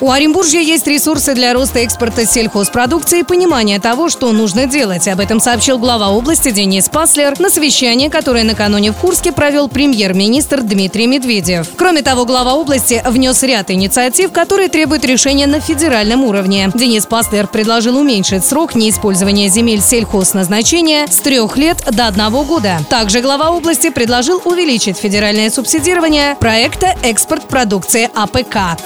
У Оренбуржья есть ресурсы для роста экспорта сельхозпродукции и понимание того, что нужно делать. Об этом сообщил глава области Денис Паслер на совещании, которое накануне в Курске провел премьер-министр Дмитрий Медведев. Кроме того, глава области внес ряд инициатив, которые требуют решения на федеральном уровне. Денис Паслер предложил уменьшить срок неиспользования земель сельхозназначения с трех лет до одного года. Также глава области предложил увеличить федеральное субсидирование проекта «Экспорт продукции АПК».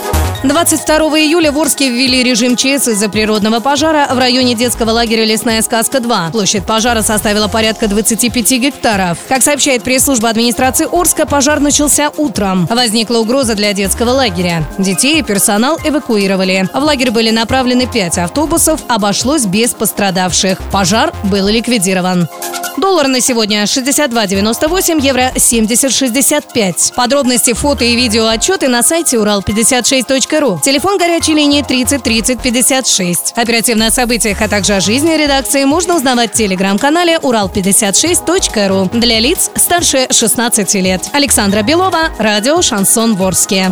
22 июля в Орске ввели режим ЧС из-за природного пожара в районе детского лагеря «Лесная сказка-2». Площадь пожара составила порядка 25 гектаров. Как сообщает пресс-служба администрации Орска, пожар начался утром. Возникла угроза для детского лагеря. Детей и персонал эвакуировали. В лагерь были направлены 5 автобусов, обошлось без пострадавших. Пожар был ликвидирован. Доллар на сегодня 62.98, евро 70.65. Подробности, фото и видео отчеты на сайте урал56.ру. Телефон горячей линии 30 30 56. Оперативно о событиях, а также о жизни редакции можно узнавать в телеграм-канале урал56.ру для лиц старше 16 лет. Александра Белова, радио «Шансон Ворске».